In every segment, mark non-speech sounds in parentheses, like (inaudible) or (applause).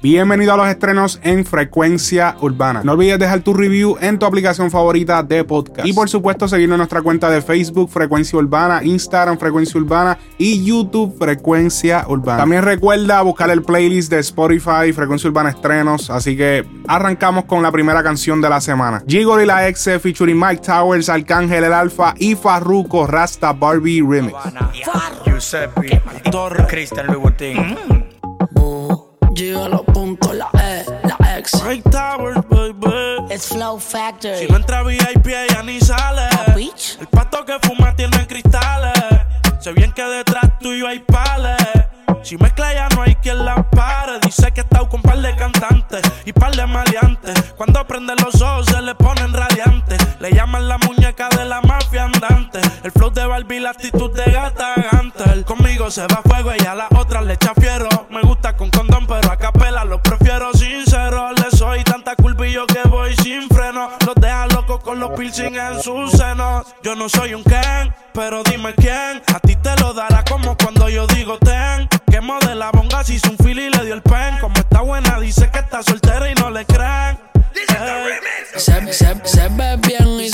Bienvenido a los estrenos en Frecuencia Urbana. No olvides dejar tu review en tu aplicación favorita de podcast. Y por supuesto, seguirnos en nuestra cuenta de Facebook, Frecuencia Urbana, Instagram, Frecuencia Urbana y YouTube, Frecuencia Urbana. También recuerda buscar el playlist de Spotify, Frecuencia Urbana Estrenos. Así que arrancamos con la primera canción de la semana. Gigol y la Exe featuring Mike Towers, Arcángel el Alfa y Farruko Rasta Barbie Remix. Giuseppe, Cristian Louboutin. Llega los puntos, la E, la X. Mike Towers, baby. It's Flow Factory. Si no entra VIP, ella ni sale. El pato que fuma tiene cristales. Sé bien que detrás tuyo hay pales. Si mezcla ya no hay quien la pare. Dice que está con par de cantantes y par de maleantes. Cuando prende los ojos se le ponen radiantes. Le llaman la muñeca de la mafia andante. El flow de Barbie, la actitud de gata Gantel. Conmigo se va fuego y a la otra le echa fiero. Me gusta con condón, pero a capela lo prefiero sincero. Le soy tanta culpa que voy sin freno. Con los piercing en sus senos. Yo no soy un Ken, pero dime quién. A ti te lo dará como cuando yo digo ten. Que modela bonga si hizo un fili y le dio el pen. Como está buena, dice que está soltera y no le creen. Ey. Se, se, se ve bien y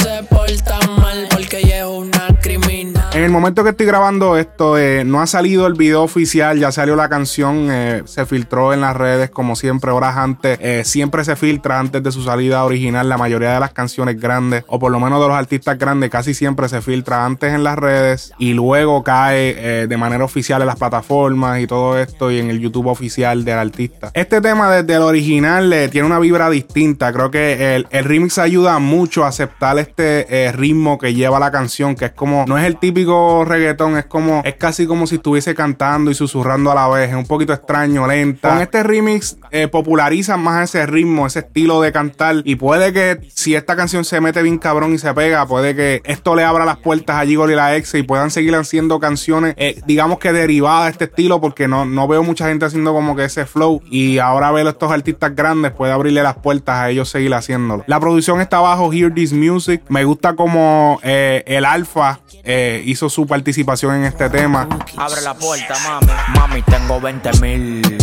el momento que estoy grabando esto, eh, no ha salido el video oficial, ya salió la canción, eh, se filtró en las redes como siempre, horas antes. Eh, siempre se filtra antes de su salida original. La mayoría de las canciones grandes, o por lo menos de los artistas grandes, casi siempre se filtra antes en las redes y luego cae eh, de manera oficial en las plataformas y todo esto y en el YouTube oficial del artista. Este tema desde el original eh, tiene una vibra distinta. Creo que el, el remix ayuda mucho a aceptar este eh, ritmo que lleva la canción, que es como, no es el típico reggaetón, es como, es casi como si estuviese cantando y susurrando a la vez. Es un poquito extraño, lenta. Con este remix eh, popularizan más ese ritmo, ese estilo de cantar. Y puede que si esta canción se mete bien cabrón y se pega, puede que esto le abra las puertas a Gigol y la ex y puedan seguir haciendo canciones, eh, digamos que derivadas de este estilo, porque no, no veo mucha gente haciendo como que ese flow. Y ahora ver a estos artistas grandes puede abrirle las puertas a ellos seguir haciéndolo. La producción está bajo Hear This Music. Me gusta como eh, el Alfa eh, hizo su participación en este tema. Abre la puerta, mami. Mami, tengo 20 mil.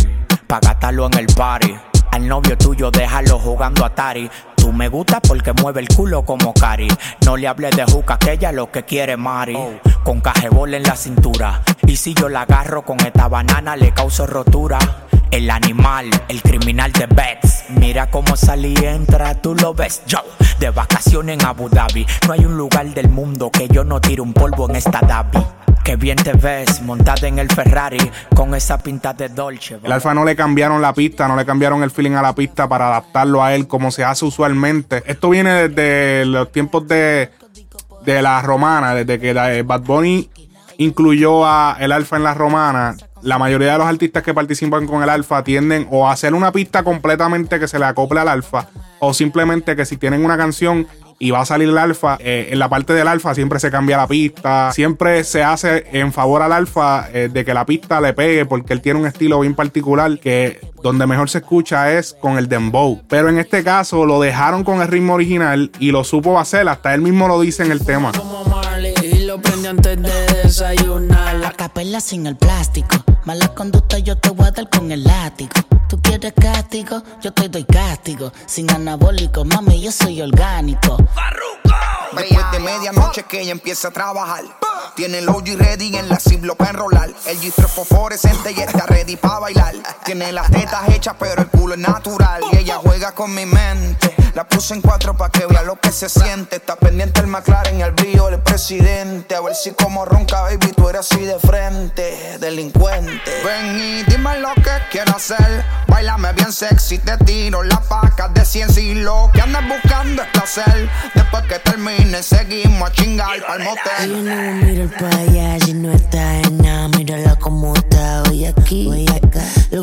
Pa' gastarlo en el party. Al novio tuyo déjalo jugando Atari. Tú me gusta porque mueve el culo como Cari. No le hables de juca que ella lo que quiere Mari. Con cajebol en la cintura. Y si yo la agarro con esta banana le causo rotura. El animal, el criminal de Bets. Mira cómo salí entra, tú lo ves. Yo, de vacaciones en Abu Dhabi. No hay un lugar del mundo que yo no tire un polvo en esta Dhabi. Que bien te ves, montada en el Ferrari, con esa pinta de Dolce. El Alfa no le cambiaron la pista, no le cambiaron el feeling a la pista para adaptarlo a él como se hace Esto viene desde los tiempos de, de la romana, desde que eh, Bad Bunny incluyó a el Alfa en la romana. La mayoría de los artistas que participan con el Alfa tienden o a hacer una pista completamente que se le acople al Alfa, o simplemente que si tienen una canción y va a salir el alfa, eh, en la parte del alfa siempre se cambia la pista, siempre se hace en favor al alfa eh, de que la pista le pegue porque él tiene un estilo bien particular que donde mejor se escucha es con el dembow. Pero en este caso lo dejaron con el ritmo original y lo supo hacer, hasta él mismo lo dice en el tema. Como Marley lo antes de desayunar. La capela sin el plástico. Mala conducta yo te voy a dar con el látigo. Tú quieres castigo, yo te doy castigo. Sin anabólico, mami, yo soy orgánico. Después de medianoche que ella empieza a trabajar. Tiene el OG ready en la ciblo para enrolar. El G3 fosforescente y está ready para bailar. Tiene las tetas hechas, pero el culo es natural. Y ella juega con mi mente. La puse en cuatro para que vea lo que se siente. Está pendiente el McLaren y el brillo del presidente. A ver si como ronca, baby, tú eres así de frente. Delincuente. Ven y dime lo que quiero hacer. Bailame bien sexy, te tiro las pacas de ciencia y lo que andas buscando es placer. Después que termine, seguimos a chingar pa'l motel. Ella no mira para allá si no está en nada. Mírala como está hoy aquí, hoy acá. Le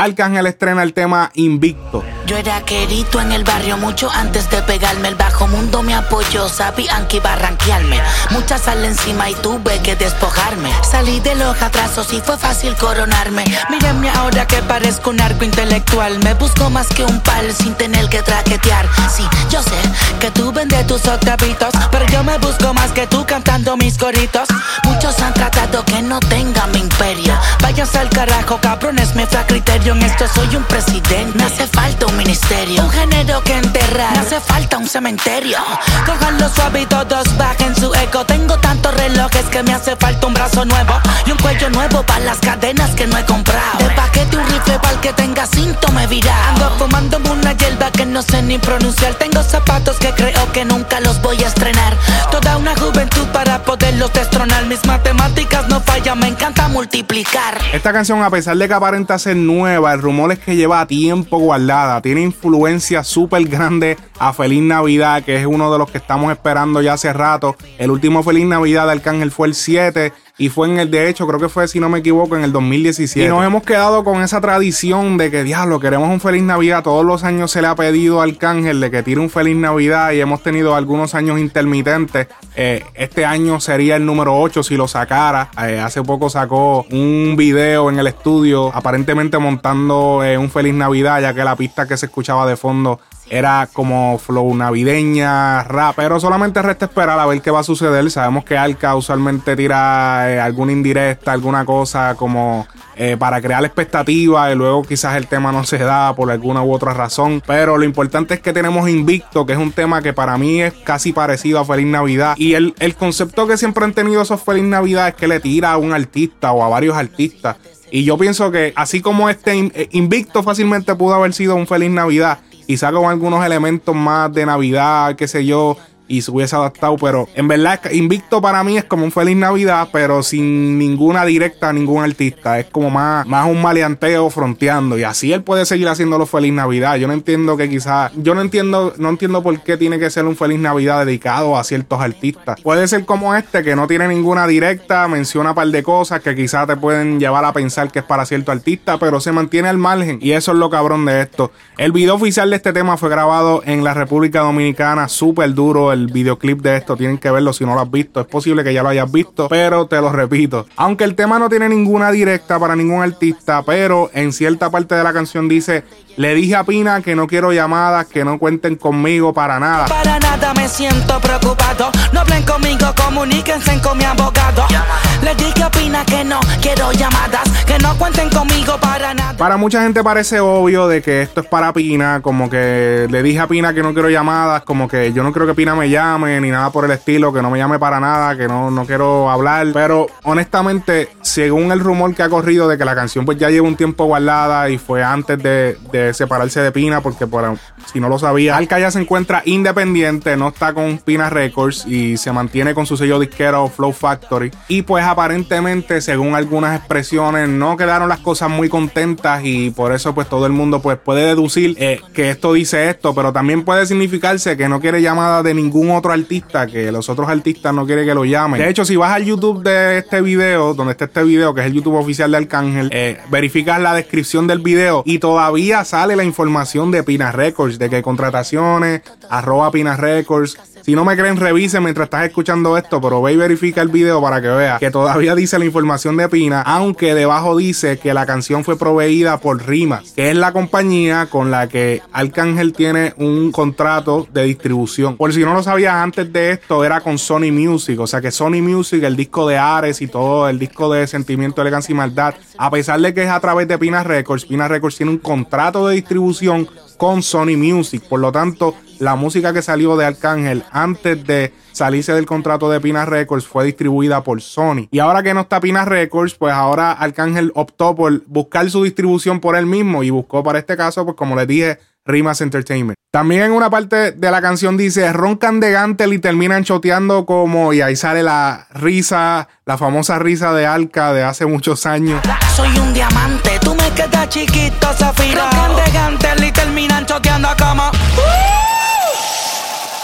Arcángel estrena el tema Invicto. Yo era querido en el barrio mucho antes de pegarme. El bajo mundo me apoyó, sabían que iba a ranquearme. Muchas sal encima y tuve que despojarme. Salí de los atrasos y fue fácil coronarme. Mírenme ahora que parezco un narco intelectual. Me busco más que un pal sin tener que traquetear. Sí, yo sé que tú vendes tus octavitos, pero yo me busco más que tú cantando mis coritos. Muchos han tratado que no tenga mi imperio. Váyanse al carajo, cabrones, me fue a criterio. En esto soy un presidente. Me hace falta un ministerio, un género que enterrar. Me hace falta un cementerio. Cojanlo suave y todos bajen su eco. Tengo tantos relojes que me hace falta un brazo nuevo y un cuello nuevo para las cadenas que no he comprado. De paquete un rifle para el que tenga síntome viral. Ando fumando una hierba que no sé ni pronunciar. Tengo zapatos que creo que nunca los voy a estrenar. Toda una juventud para poderlos destronar. Mis matemáticas no fallan, me encanta multiplicar. Esta canción, a pesar de que aparenta ser nueva, el rumor es que lleva tiempo guardada. Tiene influencia súper grande a Feliz Navidad, que es uno de los que estamos esperando ya hace rato. El último Feliz Navidad de Arcángel fue el 7 y fue en el, de hecho, creo que fue, si no me equivoco, en el 2017. Y nos hemos quedado con esa tradición de que, diablo, queremos un feliz Navidad. Todos los años se le ha pedido al Arcángel de que tire un feliz Navidad y hemos tenido algunos años intermitentes. Eh, este año sería el número 8 si lo sacara. Eh, hace poco sacó un video en el estudio, aparentemente montando eh, un feliz Navidad, ya que la pista que se escuchaba de fondo era como flow navideña, rap, pero solamente resta esperar a ver qué va a suceder. Sabemos que Alca usualmente tira eh, alguna indirecta, alguna cosa como eh, para crear expectativa y luego quizás el tema no se da por alguna u otra razón. Pero lo importante es que tenemos Invicto, que es un tema que para mí es casi parecido a Feliz Navidad. Y el, el concepto que siempre han tenido esos Feliz Navidad es que le tira a un artista o a varios artistas. Y yo pienso que así como este eh, Invicto fácilmente pudo haber sido un Feliz Navidad, quizá con algunos elementos más de Navidad, qué sé yo, y se hubiese adaptado, pero en verdad Invicto para mí es como un feliz Navidad, pero sin ninguna directa a ningún artista, es como más, más un maleanteo fronteando y así él puede seguir haciéndolo feliz Navidad. Yo no entiendo que quizás, yo no entiendo, no entiendo por qué tiene que ser un feliz Navidad dedicado a ciertos artistas. Puede ser como este que no tiene ninguna directa, menciona un par de cosas que quizás te pueden llevar a pensar que es para cierto artista, pero se mantiene al margen y eso es lo cabrón de esto. El video oficial de este tema fue grabado en la República Dominicana, súper duro. Videoclip de esto tienen que verlo si no lo has visto. Es posible que ya lo hayas visto, pero te lo repito. Aunque el tema no tiene ninguna directa para ningún artista, pero en cierta parte de la canción dice le dije a Pina que no quiero llamadas, que no cuenten conmigo para nada. Para nada me siento preocupado. No hablen conmigo, comuníquense con mi abogado. Le dije a Pina que no quiero llamadas, que no cuenten conmigo para nada. Para mucha gente parece obvio de que esto es para Pina, como que le dije a Pina que no quiero llamadas, como que yo no creo que Pina me llame, ni nada por el estilo, que no me llame para nada, que no, no quiero hablar. Pero honestamente, según el rumor que ha corrido de que la canción pues ya lleva un tiempo guardada y fue antes de separarse de Pina, porque por, si no lo sabía, Alca ya se encuentra independiente, no está con Pina Records y se mantiene con su sello disquero Flow Factory. Y pues aparentemente, según algunas expresiones, no quedaron las cosas muy contentas y por eso pues todo el mundo pues puede deducir eh, que esto dice esto, pero también puede significarse que no quiere llamada de ningún otro artista, que los otros artistas no quieren que lo llamen. De hecho, si vas al YouTube de este video, donde está este video, que es el YouTube oficial de Arcángel, eh, verificas la descripción del video y todavía sale la información de Pina Records, de que contrataciones, arroba Pina Records. Si no me creen, revisen mientras estás escuchando esto, pero ve y verifica el video para que veas que todavía dice la información de Pina, aunque debajo dice que la canción fue proveída por Rimas, que es la compañía con la que Arcángel tiene un contrato de distribución. Por si no lo sabías antes de esto, era con Sony Music, o sea que Sony Music, el disco de Ares y todo, el disco de Sentimiento, Elegancia y Maldad, a pesar de que es a través de Pina Records, Pina Records tiene un contrato de distribución con Sony Music. Por lo tanto, la música que salió de Arcángel antes de salirse del contrato de Pina Records fue distribuida por Sony. Y ahora que no está Pina Records, pues ahora Arcángel optó por buscar su distribución por él mismo y buscó para este caso, pues como les dije, Rimas Entertainment. También en una parte de la canción dice, roncan de Gantel y terminan choteando como, y ahí sale la risa, la famosa risa de Alca de hace muchos años. Soy un diamante, tú me quedas chiquito, Zafiro. Roncan de Gantel y terminan choteando como...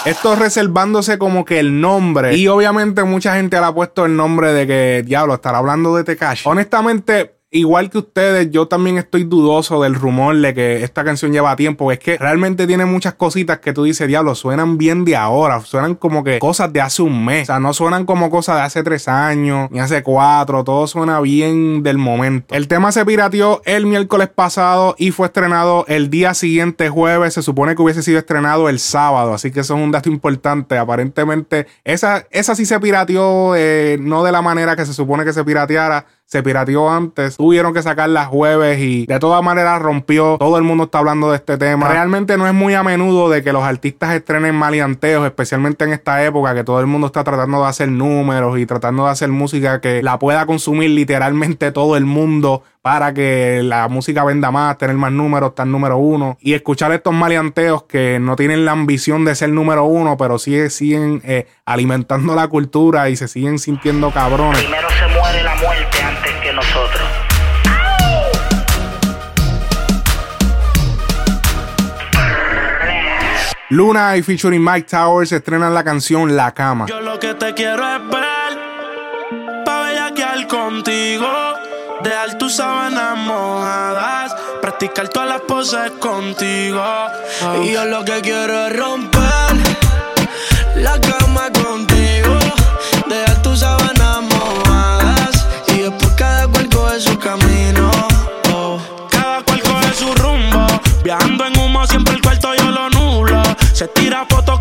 Esto reservándose como que el nombre. Y obviamente mucha gente le ha puesto el nombre de que, diablo, estará hablando de Tekashi. Honestamente, igual que ustedes, yo también estoy dudoso del rumor de que esta canción lleva tiempo. Es que realmente tiene muchas cositas que tú dices, diablo, suenan bien de ahora. Suenan como que cosas de hace un mes. O sea, no suenan como cosas de hace tres años, ni hace cuatro. Todo suena bien del momento. El tema se pirateó el miércoles pasado y fue estrenado el día siguiente, jueves. Se supone que hubiese sido estrenado el sábado. Así que eso es un dato importante. Aparentemente, esa, esa sí se pirateó, eh, no de la manera que se supone que se pirateara se pirateó antes. Tuvieron que sacarla jueves y de todas maneras rompió. Todo el mundo está hablando de este tema. Realmente no es muy a menudo de que los artistas estrenen malianteos, especialmente en esta época que todo el mundo está tratando de hacer números y tratando de hacer música que la pueda consumir literalmente todo el mundo para que la música venda más, tener más números, estar número uno. Y escuchar estos maleanteos que no tienen la ambición de ser número uno, pero sí siguen eh, alimentando la cultura y se siguen sintiendo cabrones. Primero se Luna y featuring Mike Towers estrenan la canción La Cama. Yo lo que te quiero es ver, pa' bellaquear contigo, dejar tus sábanas mojadas, practicar todas las poses contigo. Y yo lo que quiero es romper la cama contigo, dejar tus sábanas mojadas y después cada cual coge su camino. Oh. Cada cual coge su rumbo, viajando en humo siempre el cuarto yo. Se tira fotos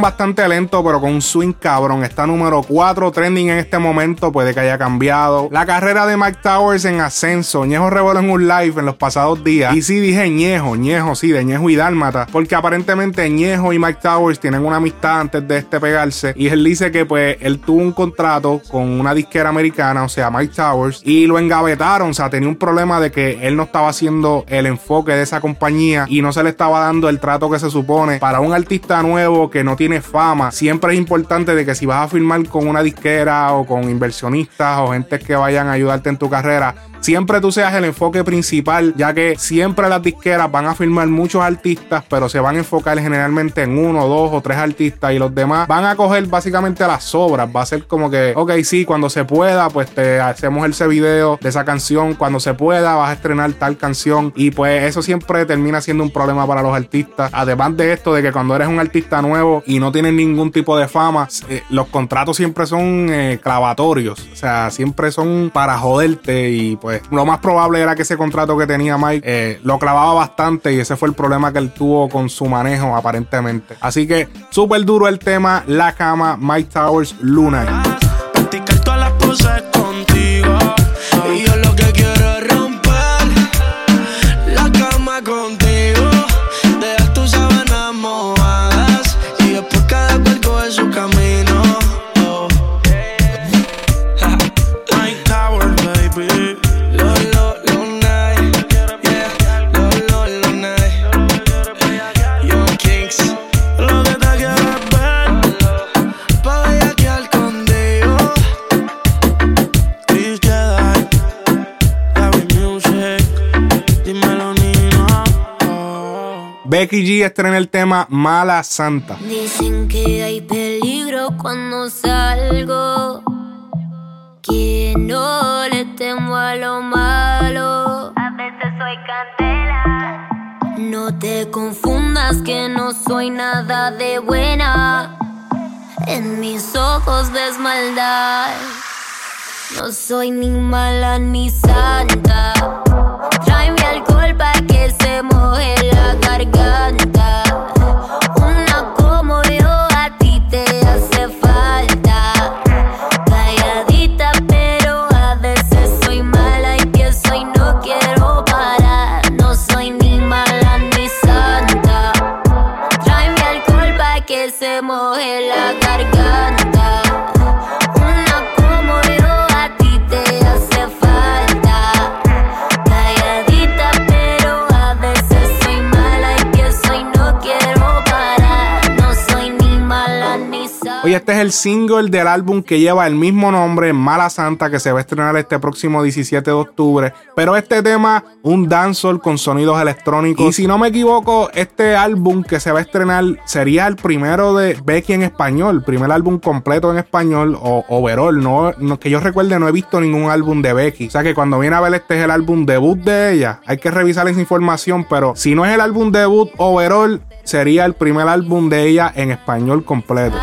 bastante lento, pero con un swing cabrón. Está número 4 trending en este momento, puede que haya cambiado. La carrera de Mike Towers en ascenso. Ñejo reveló en un live en los pasados días. Y sí dije Ñejo, Ñejo, sí, de Ñejo y Dálmata. Porque aparentemente Ñejo y Mike Towers tienen una amistad antes de este pegarse. Y él dice que pues él tuvo un contrato con una disquera americana, o sea, Mike Towers. Y lo engavetaron, o sea, tenía un problema de que él no estaba haciendo el enfoque de esa compañía y no se le estaba dando el trato que se supone para un artista nuevo que no tiene fama. Siempre es importante de que si vas a firmar con una disquera o con inversionistas o gente que vayan a ayudarte en tu carrera, siempre tú seas el enfoque principal, ya que siempre las disqueras van a firmar muchos artistas, pero se van a enfocar generalmente en uno, dos o tres artistas y los demás van a coger básicamente las sobras. Va a ser como que, ok, sí, cuando se pueda, pues te hacemos ese video de esa canción. Cuando se pueda, vas a estrenar tal canción. Y pues eso siempre termina siendo un problema para los artistas. Además de esto, de que cuando eres un artista nuevo y no tienes ningún tipo de fama, eh, los contratos siempre son eh, clavatorios. O sea, siempre son para joderte y pues lo más probable era que ese contrato que tenía Mike eh, lo clavaba bastante y ese fue el problema que él tuvo con su manejo aparentemente. Así que súper duro el tema, la cama, Mike Towers, Luna. Becky G estrena el tema Mala Santa. Dicen que hay peligro cuando salgo. Que no le temo a lo malo. A veces soy candela. No te confundas que no soy nada de buena. En mis ojos ves maldad. No soy ni mala ni santa. Moje la garganta. Una como yo a ti te hace falta. Calladita, pero a veces soy mala y pienso y no quiero parar. No soy ni mala ni santa. Tráeme alcohol para que se moje la garganta. Primer single del álbum que lleva el mismo nombre, Mala Santa, que se va a estrenar este próximo 17 de octubre. Pero este tema, un dancehall con sonidos electrónicos. Y si no me equivoco, este álbum que se va a estrenar sería el primero de Becky en español, primer álbum completo en español o overall. No, no, que yo recuerde, no he visto ningún álbum de Becky. O sea que cuando viene a ver este es el álbum debut de ella, hay que revisar esa información. Pero si no es el álbum debut overall, sería el primer álbum de ella en español completo.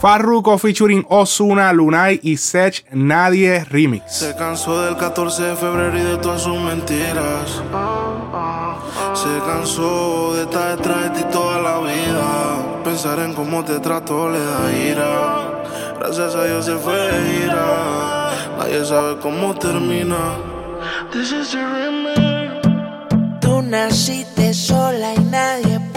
Farruko featuring Osuna, Lunay y Sech Nadie Remix. Se cansó del 14 de febrero y de todas sus mentiras. Se cansó de estar detrás de ti toda la vida. Pensar en cómo te trato le da ira. Gracias a Dios se fue de ira. Nadie sabe cómo termina. This is the remix. Tú naciste sola y nadie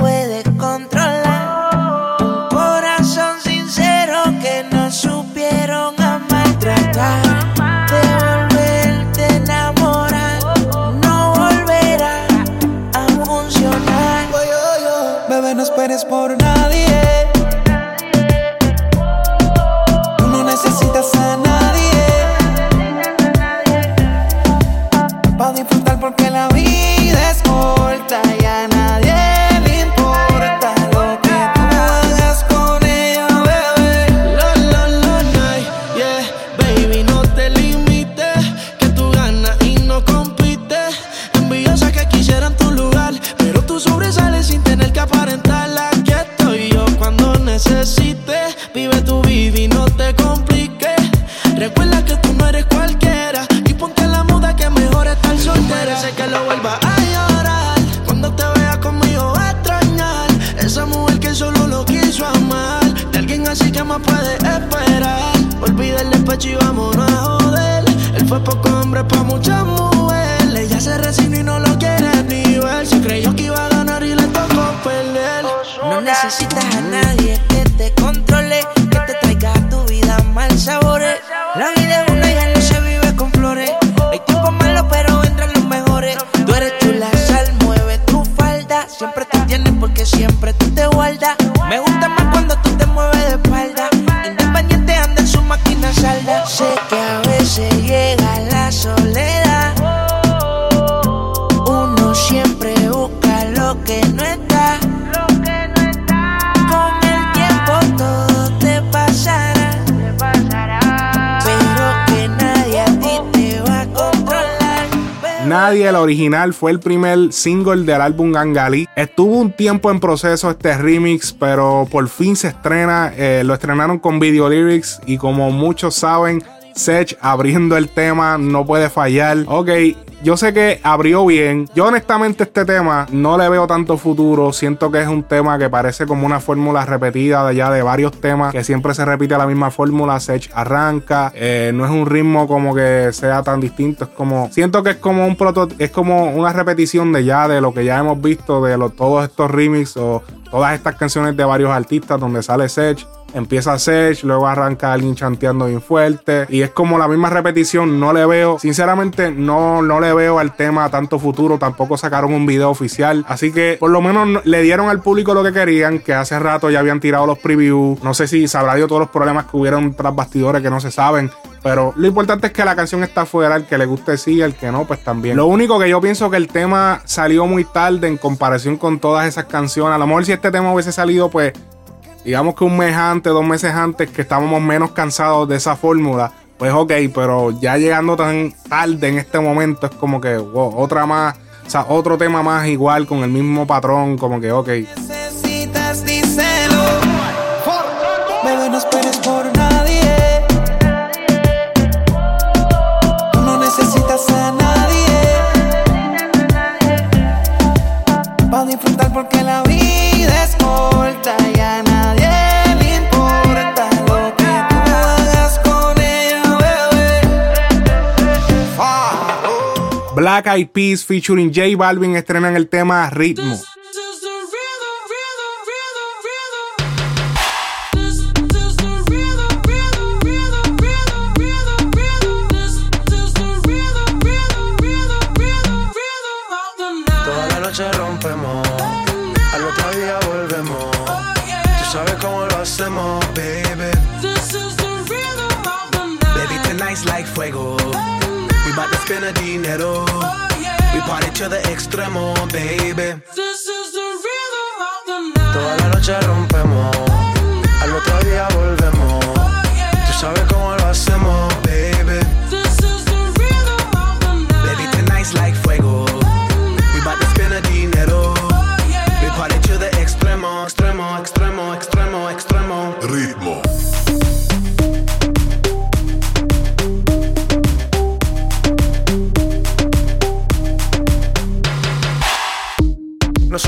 original, fue el primer single del álbum Gangali. Estuvo un tiempo en proceso este remix, pero por fin se estrena. Eh, lo estrenaron con video lyrics y como muchos saben, Sech abriendo el tema no puede fallar. Ok, yo sé que abrió bien. Yo honestamente este tema no le veo tanto futuro. Siento que es un tema que parece como una fórmula repetida de ya de varios temas que siempre se repite la misma fórmula. Sech arranca. eh, no es un ritmo como que sea tan distinto. Es como siento que es como un proto, es como una repetición de ya de lo que ya hemos visto de lo- todos estos remix o todas estas canciones de varios artistas donde sale Sech. Empieza Sech, luego arranca alguien chanteando bien fuerte. Y es como la misma repetición. No le veo, sinceramente, no, no le veo al tema tanto futuro. Tampoco sacaron un video oficial. Así que por lo menos no- le dieron al público lo que querían. Que hace rato ya habían tirado los previews. No sé si se habrá dio todos los problemas que hubieron tras bastidores que no se saben. Pero lo importante es que la canción está fuera. El que le guste sí, el que no, pues también. Lo único que yo pienso que el tema salió muy tarde en comparación con todas esas canciones. A lo mejor si este tema hubiese salido, pues digamos que un mes antes, dos meses antes, que estábamos menos cansados de esa fórmula, pues ok, pero ya llegando tan tarde en este momento es como que, wow, otra más, o sea, otro tema más igual con el mismo patrón, como que ok. Black Eyed Peas featuring J Balvin estrenan el tema Ritmo. Bout to spend a dinero. We party to the extremo, baby. Toda la noche rompemos, al otro día volvemos. Tú sabes cómo lo hacemos,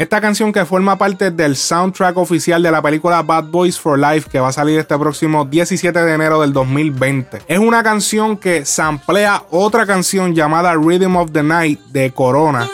Esta canción que forma parte del soundtrack oficial de la película Bad Boys for Life que va a salir este próximo 17 de enero del 2020. Es una canción que samplea otra canción llamada Rhythm of the Night de Corona.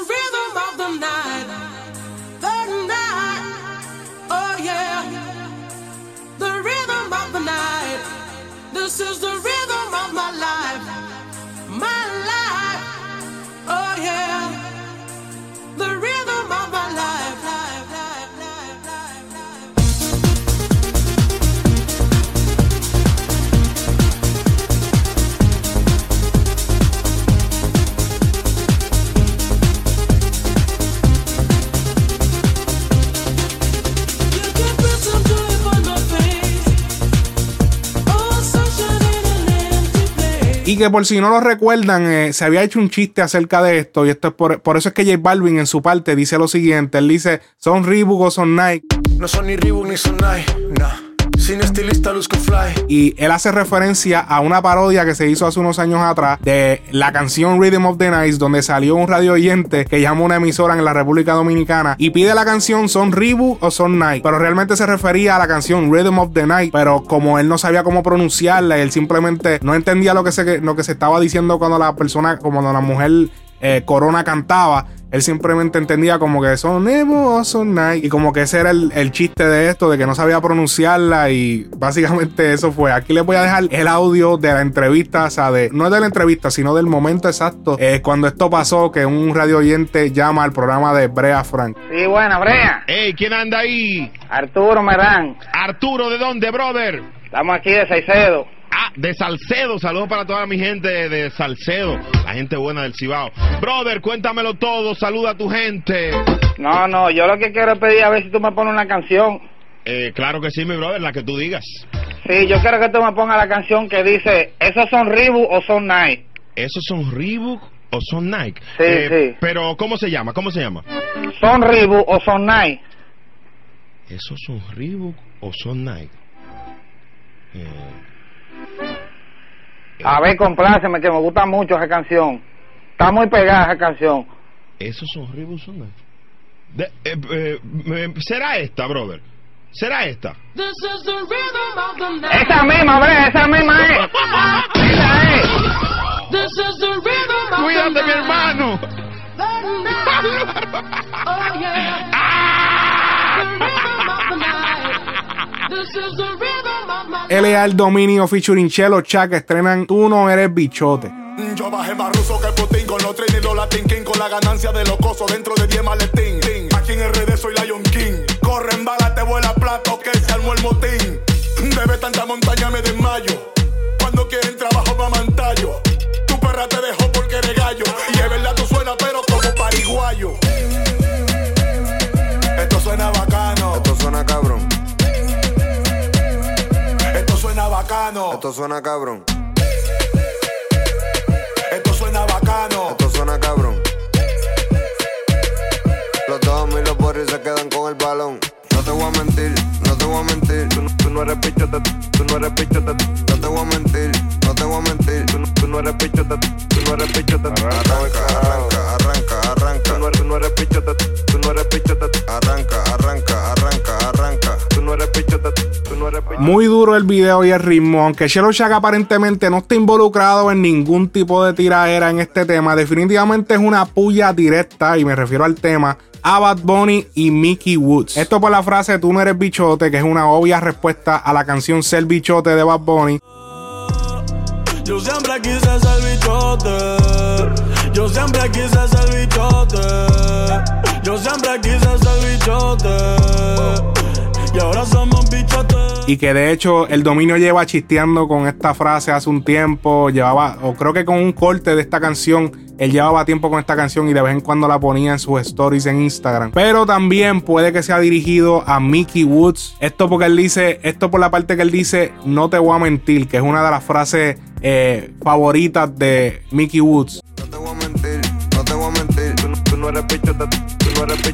Que por si no lo recuerdan, eh, se había hecho un chiste acerca de esto. Y esto es por, por eso es que J Balvin en su parte dice lo siguiente. Él dice, son Reebok o son Nike. No son ni Reebok ni Sonai, nah. Sin estilista. Y él hace referencia a una parodia que se hizo hace unos años atrás de la canción Rhythm of the Night, donde salió un radio oyente que llama una emisora en la República Dominicana y pide la canción Son Reebok o Son Night. Pero realmente se refería a la canción Rhythm of the Night. Pero como él no sabía cómo pronunciarla, él simplemente no entendía lo que se, lo que se estaba diciendo cuando la persona, como cuando la mujer eh, Corona cantaba. Él simplemente entendía como que son Evo son Night. Y como que ese era el, el chiste de esto, de que no sabía pronunciarla. Y básicamente eso fue. Aquí les voy a dejar el audio de la entrevista. O sea, de, no de la entrevista, sino del momento exacto. eh, cuando esto pasó, que un radio oyente llama al programa de Brea Frank. Sí, buena, Brea. Ey, ¿quién anda ahí? Arturo Merán. Arturo, ¿de dónde, brother? Estamos aquí de Saicedo. Ah, de Salcedo. Saludos para toda mi gente de Salcedo. La gente buena del Cibao. Brother, cuéntamelo todo. Saluda a tu gente. No, no, yo lo que quiero es pedir a ver si tú me pones una canción. Eh, claro que sí, mi brother, la que tú digas. Sí, yo quiero que tú me pongas la canción que dice, ¿esos son Reebok o son Nike? ¿Esos son Reebok o son Nike? Sí, Eh, Pero, ¿cómo se llama? ¿Cómo se llama? ¿Son Reebok o son Nike? ¿Esos son Reebok o son Nike? Eh, A ver, compláceme, que me gusta mucho esa canción. Está muy pegada esa canción. ¿Esos son? De- eh, eh, eh, ¿Será esta, brother? ¿Será esta? Esa misma, Brea, esa misma es. Esa es. Cuídate, mi hermano. Oh yeah. (laughs) The rhythm of the night. This is the rhythm es al dominio featuring Chelo Chuck estrenan Tú no eres bichote. Yo bajé más ruso que Putin con los trenes y los Latin King con la ganancia de los dentro de 10 maletín. Aquí en RD soy Lion King. Corre en bala, te vuela plato que se armó el motín. Bebe tanta montaña, me desmayo. Cuando quieren trabajo, me amantallo. Tu perra te dejó porque eres gallo. Y es verdad, tú suena, pero como pariguayo. Bacano. Esto suena cabrón. Esto suena bacano. Esto suena cabrón. Los dos y los boris se quedan con el balón. No te voy a mentir, no te voy a mentir. Tú, no- tú no eres pichote, tú no eres pichote. No te voy a mentir, no te voy a mentir. Tú, no- tú no eres pichote, tú no eres pichote. Arranca, arranca, Muy duro el video y el ritmo. Aunque Shelo Shack aparentemente no está involucrado en ningún tipo de tiraera en este tema, definitivamente es una puya directa, y me refiero al tema, a Bad Bunny y Mickey Woods. Esto por la frase Tú no eres bichote, que es una obvia respuesta a la canción Ser bichote de Bad Bunny. Yo siempre quise ser bichote. Yo siempre quise ser bichote. Yo siempre quise ser bichote. Y ahora somos. Y que de hecho el dominio lleva chisteando con esta frase hace un tiempo. Llevaba, o creo que con un corte de esta canción, él llevaba tiempo con esta canción y de vez en cuando la ponía en sus stories en Instagram. Pero también puede que sea dirigido a Mickey Woods. Esto porque él dice, esto por la parte que él dice, no te voy a mentir, que es una de las frases eh, favoritas de Mickey Woods. No te voy a mentir, no te voy a mentir. Tú, tú no eres tú eres.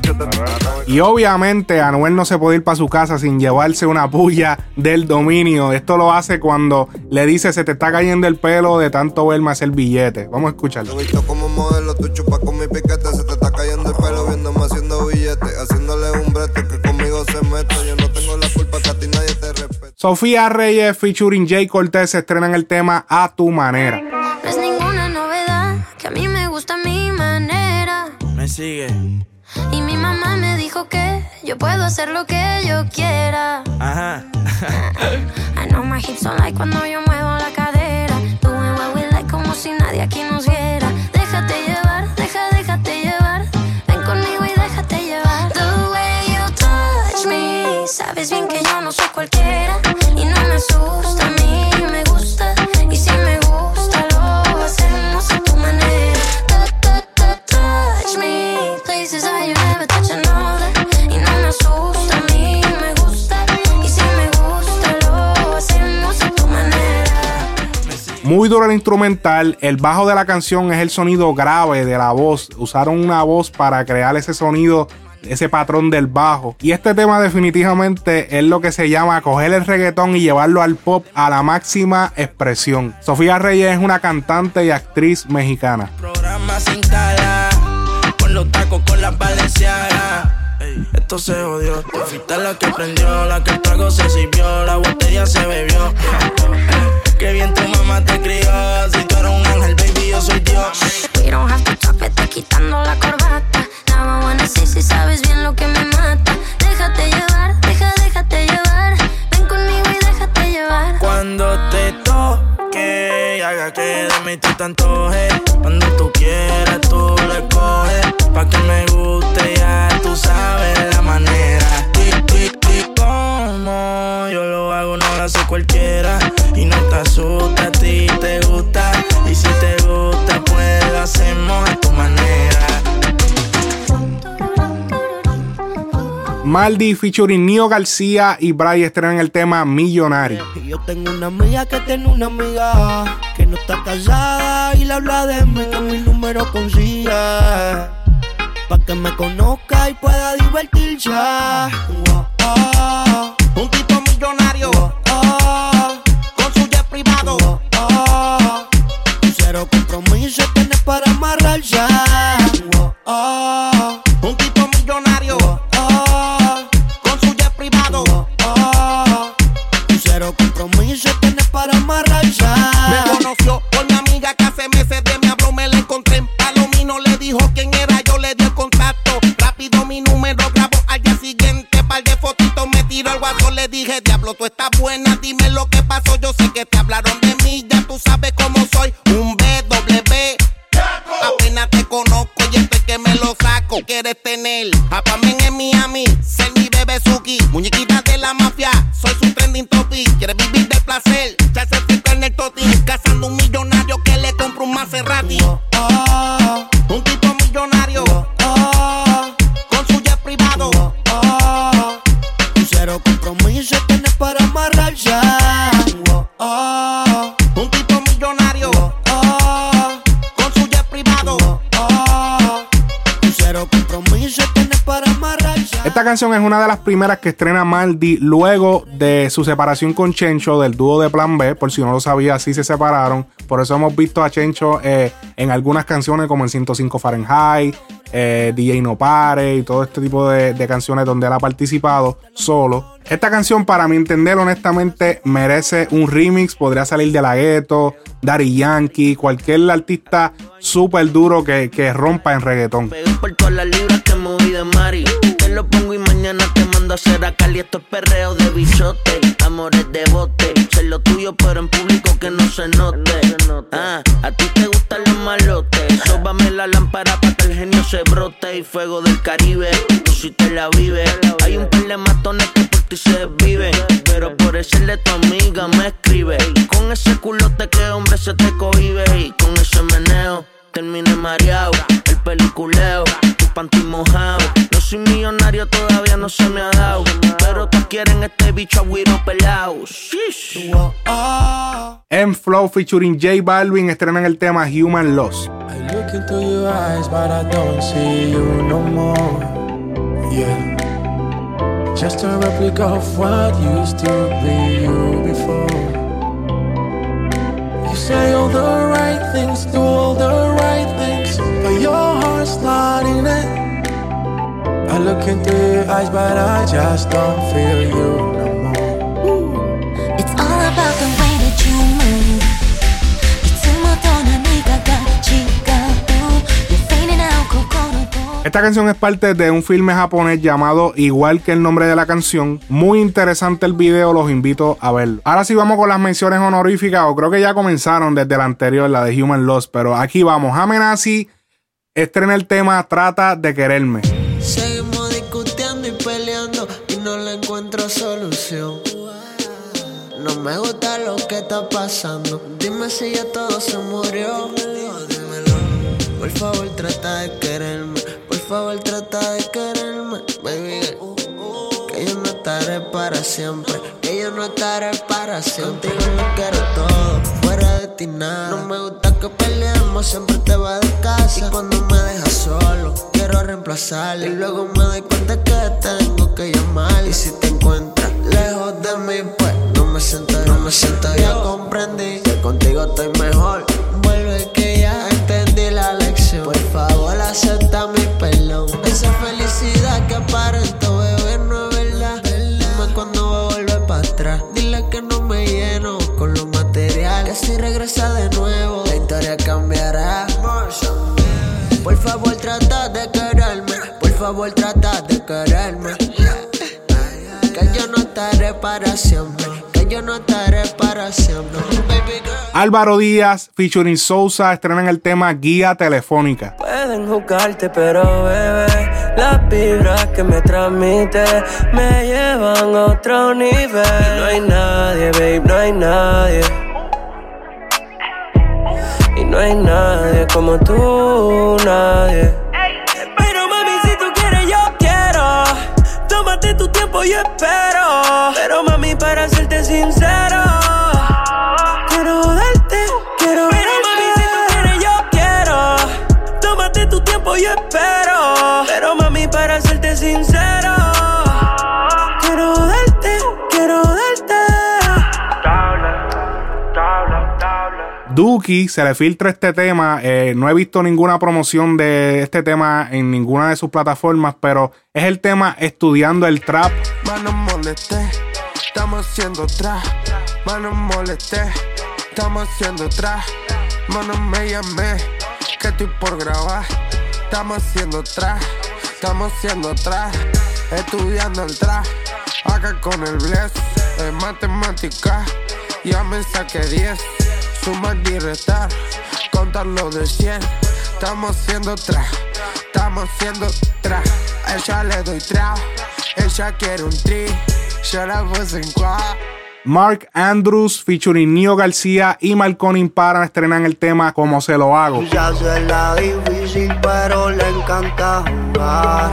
Y obviamente Anuel no se puede ir para su casa sin llevarse una puya del dominio. Esto lo hace cuando le dice se te está cayendo el pelo de tanto verme hacer billete. Vamos a escucharlo. Visto como modelo, tú chupas con mi piquete. Se te está cayendo el pelo viéndome haciendo billetes. Haciéndole un brete que conmigo se mete. Yo no tengo la culpa que a ti nadie te respeta. Sofía Reyes featuring Jay Cortez estrenan el tema A tu manera. No es ninguna novedad que a mí me gusta mi manera. Me sigue. Y mi mamá me dijo que yo puedo hacer lo que yo quiera. Ajá. (laughs) I know my hips don't like cuando yo muevo la cadera. Doing what we like como si nadie aquí nos viera. Déjate llevar, deja, déjate llevar. Ven conmigo y déjate llevar. The way you touch me. Sabes bien que yo no soy cualquiera. Y no me asusta, Muy duro el instrumental. El bajo de la canción es el sonido grave de la voz. Usaron una voz para crear ese sonido, ese patrón del bajo. Y este tema definitivamente es lo que se llama coger el reggaetón y llevarlo al pop a la máxima expresión. Sofía Reyes es una cantante y actriz mexicana. Programa sin cara. Con los tacos con las Esto se jodió. La que prendió, la que el trago se sirvió, la botella se bebió. Qué bien tu mamá te crió. Si tú eres un ángel, baby, yo soy Dios. We don't have to talk, vete quitando la corbata. I wanna see si sabes bien lo que me mata. Déjate llevar, deja, déjate llevar. Ven conmigo y déjate llevar. Cuando te toque, haga que de mí tú te antojes. Cuando tú quieras, tú le coges. Pa' que me guste, ya tú sabes la manera. Maldi featuring Nio García y Bray estrenan el tema Millonario. Y yo tengo una amiga que tiene una amiga que no está casada y le habla de mí que mi número consigue. Pa' que me conozca y pueda divertirse. Wow, oh, Un tipo millonario oh, con su jet privado. oh. Cero compromiso tiene para amarrarse. Es una de las primeras que estrena Maldi luego de su separación con Chencho del dúo de Plan B. Por si no lo sabía, así se separaron. Por eso hemos visto a Chencho eh, en algunas canciones como en 105 Fahrenheit, eh, DJ No Pare y todo este tipo de, canciones donde él ha participado solo. Esta canción, para mi entender, honestamente, merece un remix. Podría salir de la gueto, Daddy Yankee, cualquier artista súper duro que, rompa en reggaetón. Por todas las que Mari. Lo pongo mando a hacer a Cali. Esto es perreo de bichote, amores de bote. Sé lo tuyo, pero en público que no se note. Ah, a ti te gustan los malotes. Sóbame la lámpara para que el genio se brote. Y fuego del Caribe, tú si te la vives. Hay un par de matones que por ti se viven. Pero por ese de tu amiga me escribe. Con ese culote que hombre se te cohibe. Y con ese meneo terminé mareado. El peliculeo, tu panty mojado. Soy millonario, todavía no se me ha dado. Pero todos quieren este bicho agüiro pelado. M Flow featuring J Balvin estrenan el tema Human Loss. I look into your eyes, but I don't see you no more. Yeah. Just a replica of what used to be you before. You say all the right things, do all the right things, but your heart's not in it. I look into your eyes, but I just don't feel you no more. It's all about the way that you move. いつもと何かが違う You're fading out 心と Esta canción es parte de un filme japonés llamado igual que el nombre de la canción. Muy interesante el video, los invito a verlo. Ahora sí vamos con las menciones honoríficas, o creo que ya comenzaron desde la anterior, la de Human Loss, pero aquí vamos. Amenazi estrena el tema Trata de quererme. Me gusta lo que está pasando. Dime si ya todo se murió. Dímelo. Por favor, trata de quererme. Por favor, trata de quererme. Baby, que yo no estaré para siempre. Que yo no estaré para siempre. Contigo lo quiero todo. Fuera de ti nada. No me gusta que peleemos. Siempre te va de casa. Y cuando me dejas solo, quiero reemplazarle. Y luego me doy cuenta que tengo que llamar. Y si te encuentras lejos de mí, siento, no me siento. Ya comprendí que contigo estoy mejor. Álvaro Díaz featuring Sousa estrenan el tema Guía Telefónica. Pueden juzgarte, pero bebé, las vibras que me transmite me llevan a otro nivel. No hay nadie, babe, no hay nadie. Y no hay nadie como tú, nadie. Pero mami, si tú quieres, yo quiero. Tómate tu tiempo, yo espero. Duki se le filtra este tema. eh, no he visto ninguna promoción de este tema en ninguna de sus plataformas, pero es el tema Estudiando el Trap. Mano molesté, estamos haciendo trap. Mano molesté, estamos haciendo trap. Mano me llamé, que estoy por grabar. Estamos haciendo trap, estamos haciendo trap. Estudiando el trap, acá con el bless. En matemática, ya me saqué 10. Sumar y restar, contarlo de 100. Estamos haciendo trap, estamos haciendo trap. A ella le doy trap, ella quiere un tri. Yo la puse en cuadra. Mark Andrews featuring Nio García y Malcolm Impara estrenan el tema Como se lo hago. Ya se la difícil, pero le encanta jugar.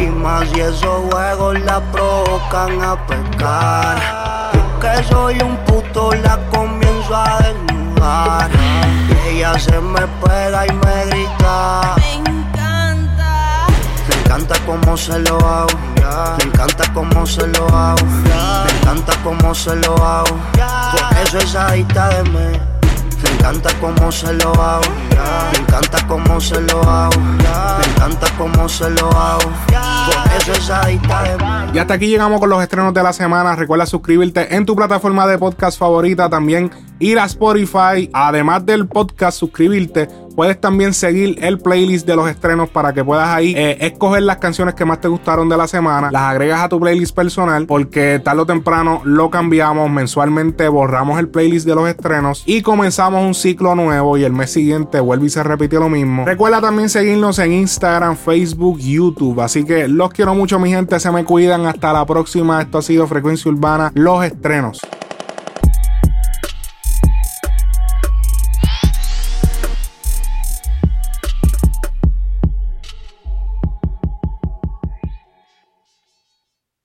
Y más si esos juegos la provocan a pecar. Yo que soy un puto, la comienzo a desnudar. Y ella se me pega y me grita. Le encanta cómo se lo hago. Le encanta cómo se lo hago. Me encanta cómo se lo hago. Por eso es adicta de mí. Me encanta cómo se lo hago. Me encanta cómo se lo hago. Me encanta cómo se lo hago. Por eso es adicta de mí. Y hasta aquí llegamos con los estrenos de la semana. Recuerda suscribirte en tu plataforma de podcast favorita. También ir a Spotify. Además del podcast, suscribirte. Puedes también seguir el playlist de los estrenos para que puedas ahí eh, escoger las canciones que más te gustaron de la semana. Las agregas a tu playlist personal porque tarde o temprano lo cambiamos. Mensualmente borramos el playlist de los estrenos y comenzamos un ciclo nuevo y el mes siguiente vuelve y se repite lo mismo. Recuerda también seguirnos en Instagram, Facebook, YouTube. Así que los quiero mucho mi gente. Se me cuidan. Hasta la próxima. Esto ha sido Frecuencia Urbana. Los estrenos.